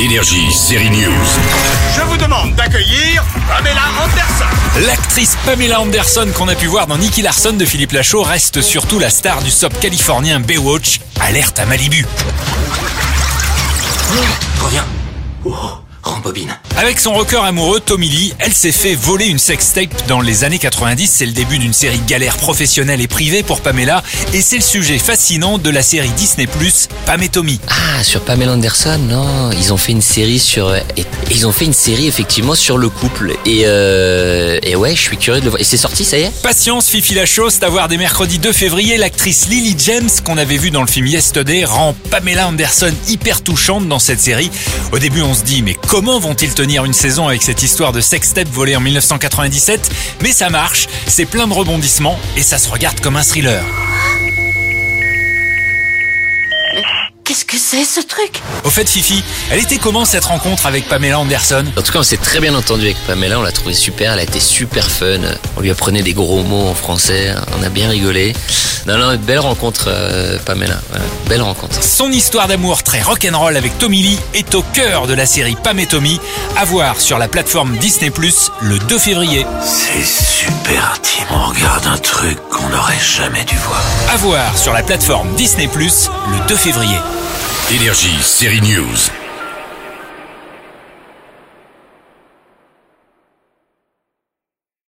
Énergie, série news. Je vous demande d'accueillir Pamela Anderson. L'actrice Pamela Anderson qu'on a pu voir dans Nicky Larson de Philippe Lachaud reste surtout la star du sop californien Baywatch, alerte à Malibu. Reviens. Oh, rembobine. Avec son rocker amoureux Tommy Lee, elle s'est fait voler une sextape dans les années 90. C'est le début d'une série galère professionnelle et privée pour Pamela. Et c'est le sujet fascinant de la série Disney+, Pam et Tommy. Ah, sur Pamela Anderson, non. Ils ont fait une série sur... Ils ont fait une série, effectivement, sur le couple. Et, euh, et ouais, je suis curieux de le voir. Et c'est sorti, ça y est? Patience, Fifi la chose, à voir dès mercredi 2 février, l'actrice Lily James, qu'on avait vue dans le film Yesterday, rend Pamela Anderson hyper touchante dans cette série. Au début, on se dit, mais comment vont-ils tenir une saison avec cette histoire de sextape volée en 1997 Mais ça marche, c'est plein de rebondissements et ça se regarde comme un thriller. Qu'est-ce que c'est ce truc? Au fait, Fifi, elle était comment cette rencontre avec Pamela Anderson? En tout cas, on s'est très bien entendu avec Pamela, on l'a trouvée super, elle a été super fun. On lui apprenait des gros mots en français, on a bien rigolé. Non, non, belle rencontre, euh, Pamela. Belle rencontre. Son histoire d'amour très rock'n'roll avec Tommy Lee est au cœur de la série Pam et Tommy, à voir sur la plateforme Disney+, le 2 février. C'est super intime. On regarde un truc qu'on n'aurait jamais dû voir. À voir sur la plateforme Disney+, le 2 février. Énergie, série news.